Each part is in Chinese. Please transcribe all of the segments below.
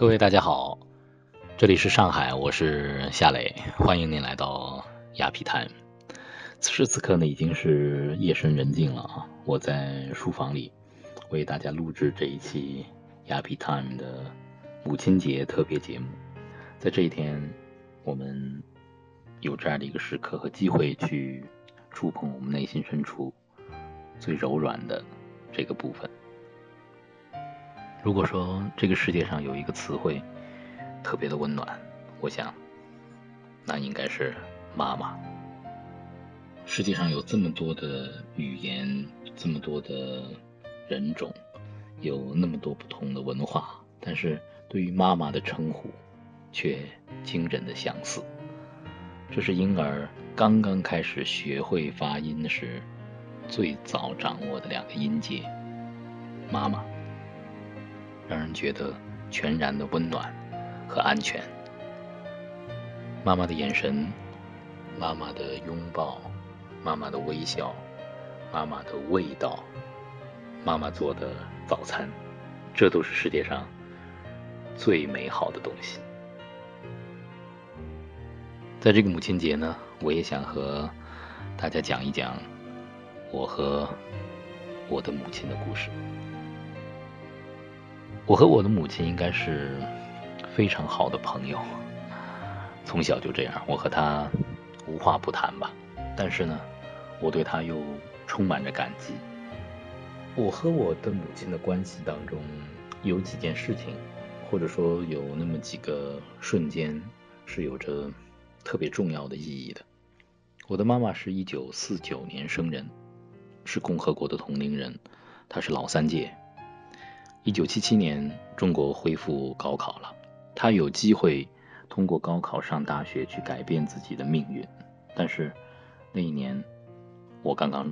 各位大家好，这里是上海，我是夏磊，欢迎您来到雅皮谈。此时此刻呢，已经是夜深人静了啊，我在书房里为大家录制这一期雅皮 time 的母亲节特别节目。在这一天，我们有这样的一个时刻和机会去触碰我们内心深处最柔软的这个部分。如果说这个世界上有一个词汇特别的温暖，我想那应该是妈妈。世界上有这么多的语言，这么多的人种，有那么多不同的文化，但是对于妈妈的称呼却惊人的相似。这是婴儿刚刚开始学会发音时最早掌握的两个音节，妈妈。让人觉得全然的温暖和安全。妈妈的眼神，妈妈的拥抱，妈妈的微笑，妈妈的味道，妈妈做的早餐，这都是世界上最美好的东西。在这个母亲节呢，我也想和大家讲一讲我和我的母亲的故事。我和我的母亲应该是非常好的朋友，从小就这样，我和她无话不谈吧。但是呢，我对她又充满着感激。我和我的母亲的关系当中有几件事情，或者说有那么几个瞬间是有着特别重要的意义的。我的妈妈是一九四九年生人，是共和国的同龄人，她是老三届。一九七七年，中国恢复高考了，他有机会通过高考上大学去改变自己的命运。但是那一年我刚刚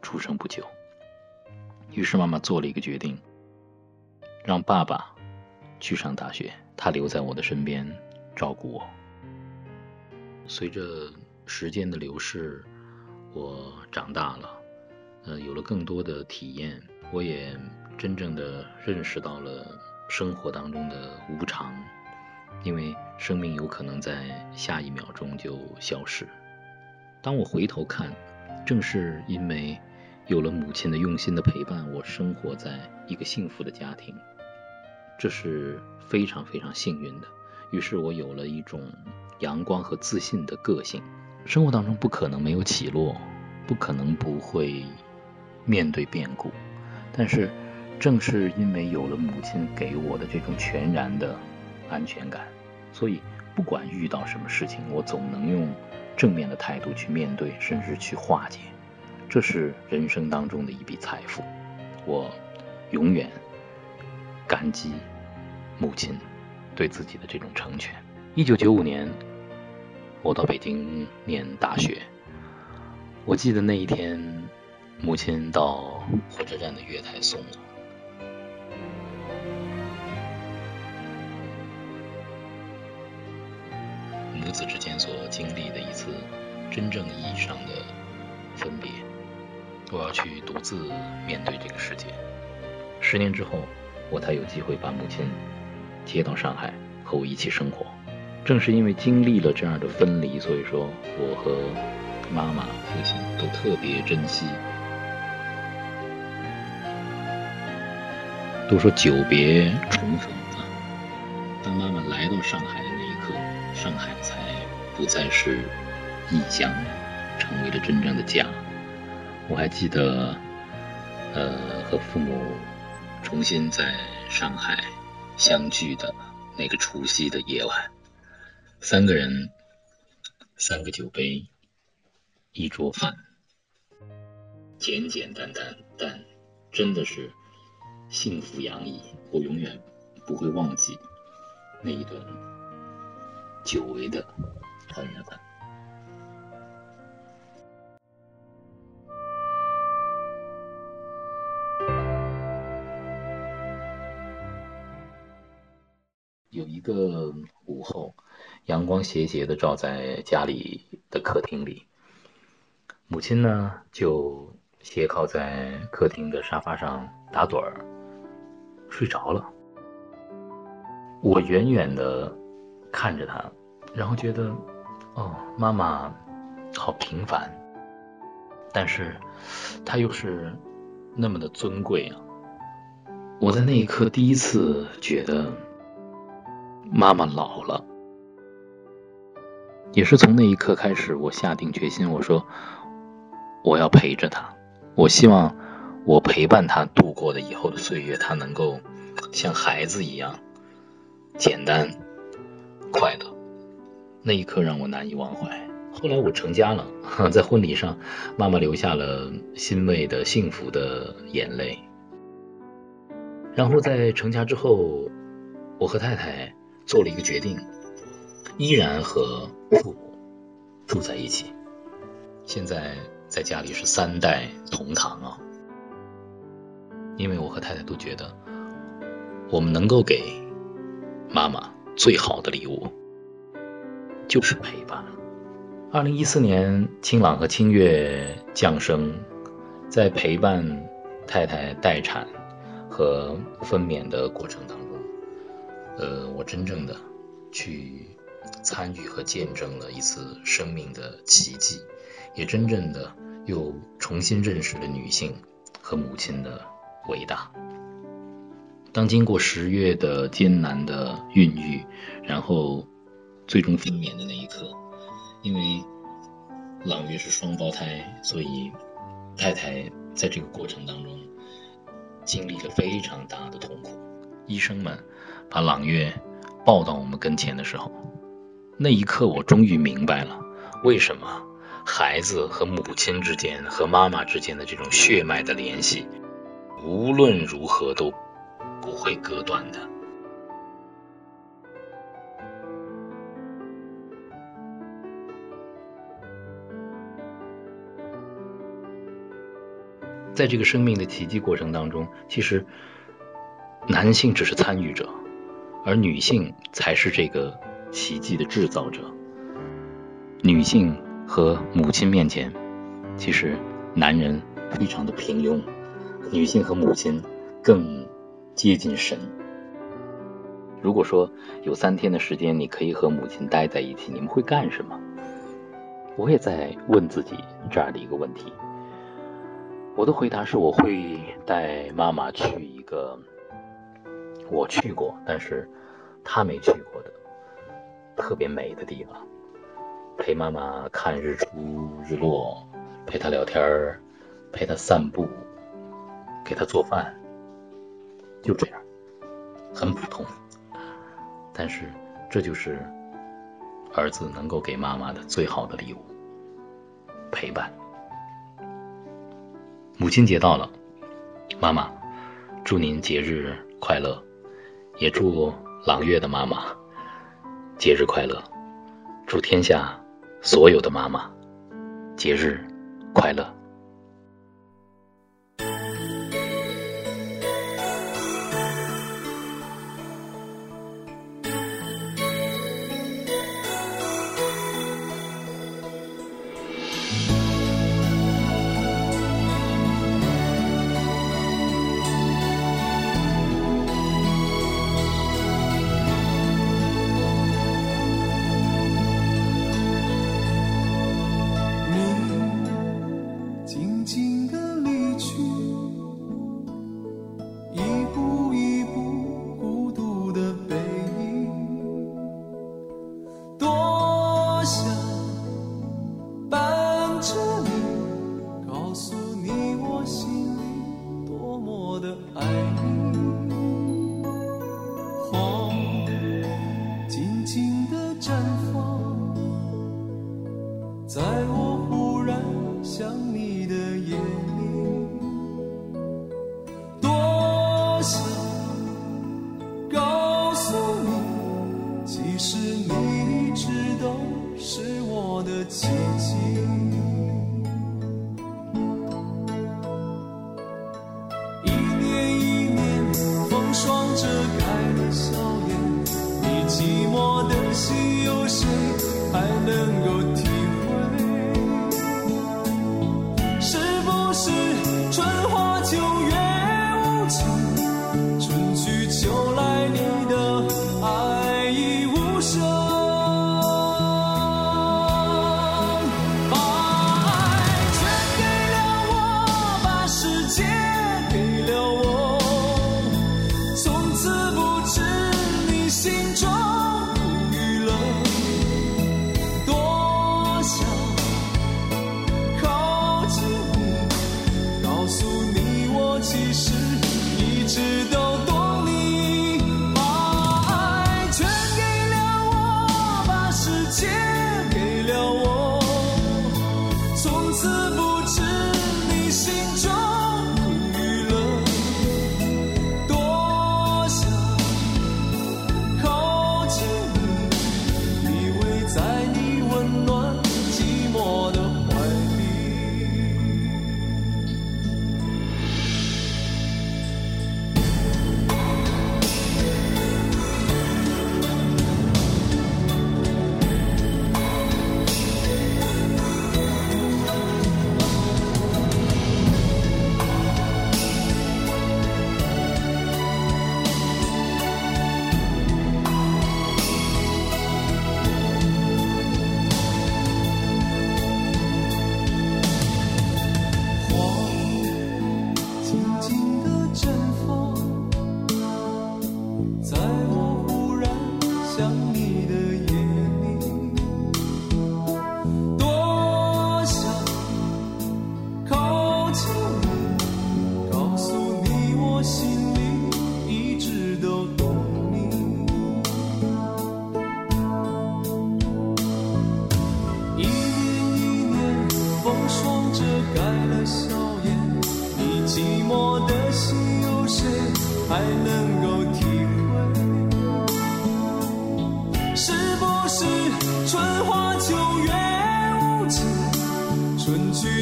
出生不久，于是妈妈做了一个决定，让爸爸去上大学，他留在我的身边照顾我。随着时间的流逝，我长大了，呃，有了更多的体验，我也。真正的认识到了生活当中的无常，因为生命有可能在下一秒钟就消失。当我回头看，正是因为有了母亲的用心的陪伴，我生活在一个幸福的家庭，这是非常非常幸运的。于是我有了一种阳光和自信的个性。生活当中不可能没有起落，不可能不会面对变故，但是。正是因为有了母亲给我的这种全然的安全感，所以不管遇到什么事情，我总能用正面的态度去面对，甚至去化解。这是人生当中的一笔财富，我永远感激母亲对自己的这种成全。一九九五年，我到北京念大学，我记得那一天，母亲到火车站的月台送我。母子之间所经历的一次真正意义上的分别，我要去独自面对这个世界。十年之后，我才有机会把母亲接到上海和我一起生活。正是因为经历了这样的分离，所以说我和妈妈、父亲都特别珍惜。都说久别重逢啊，当妈妈来到上海的，上海才。不再是异乡，成为了真正的家。我还记得，呃，和父母重新在上海相聚的那个除夕的夜晚，三个人，三个酒杯，一桌饭，简简单单，但真的是幸福洋溢。我永远不会忘记那一顿久违的。团圆饭。有一个午后，阳光斜斜的照在家里的客厅里，母亲呢就斜靠在客厅的沙发上打盹儿，睡着了。我远远的看着他，然后觉得，哦，妈妈好平凡，但是她又是那么的尊贵啊！我在那一刻第一次觉得妈妈老了，也是从那一刻开始，我下定决心，我说我要陪着她，我希望我陪伴她度过的以后的岁月，她能够像孩子一样。简单、快乐，那一刻让我难以忘怀。后来我成家了，在婚礼上，妈妈流下了欣慰的、幸福的眼泪。然后在成家之后，我和太太做了一个决定，依然和父母住在一起。现在在家里是三代同堂啊，因为我和太太都觉得，我们能够给。妈妈最好的礼物就是陪伴。二零一四年，清朗和清月降生，在陪伴太太待产和分娩的过程当中，呃，我真正的去参与和见证了一次生命的奇迹，也真正的又重新认识了女性和母亲的伟大。当经过十月的艰难的孕育，然后最终分娩的那一刻，因为朗月是双胞胎，所以太太在这个过程当中经历了非常大的痛苦。医生们把朗月抱到我们跟前的时候，那一刻我终于明白了，为什么孩子和母亲之间、和妈妈之间的这种血脉的联系，无论如何都。不会割断的。在这个生命的奇迹过程当中，其实男性只是参与者，而女性才是这个奇迹的制造者。女性和母亲面前，其实男人非常的平庸，女性和母亲更。接近神。如果说有三天的时间，你可以和母亲待在一起，你们会干什么？我也在问自己这样的一个问题。我的回答是：我会带妈妈去一个我去过，但是她没去过的特别美的地方，陪妈妈看日出日落，陪她聊天，陪她散步，给她做饭。就这样，很普通，但是这就是儿子能够给妈妈的最好的礼物——陪伴。母亲节到了，妈妈，祝您节日快乐，也祝朗月的妈妈节日快乐，祝天下所有的妈妈节日快乐。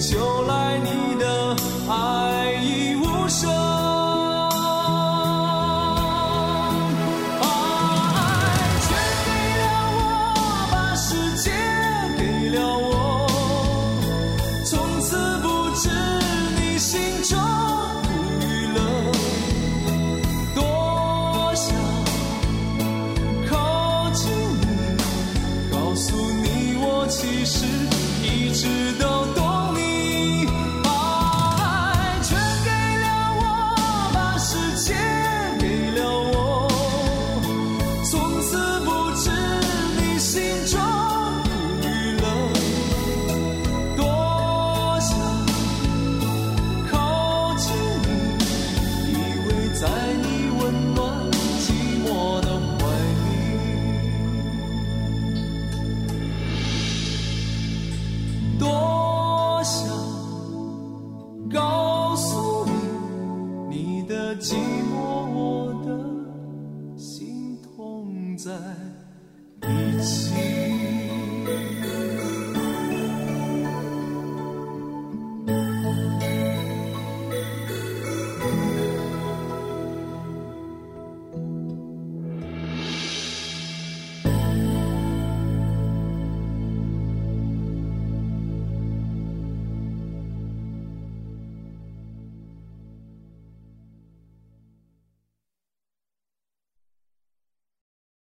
求来，你的爱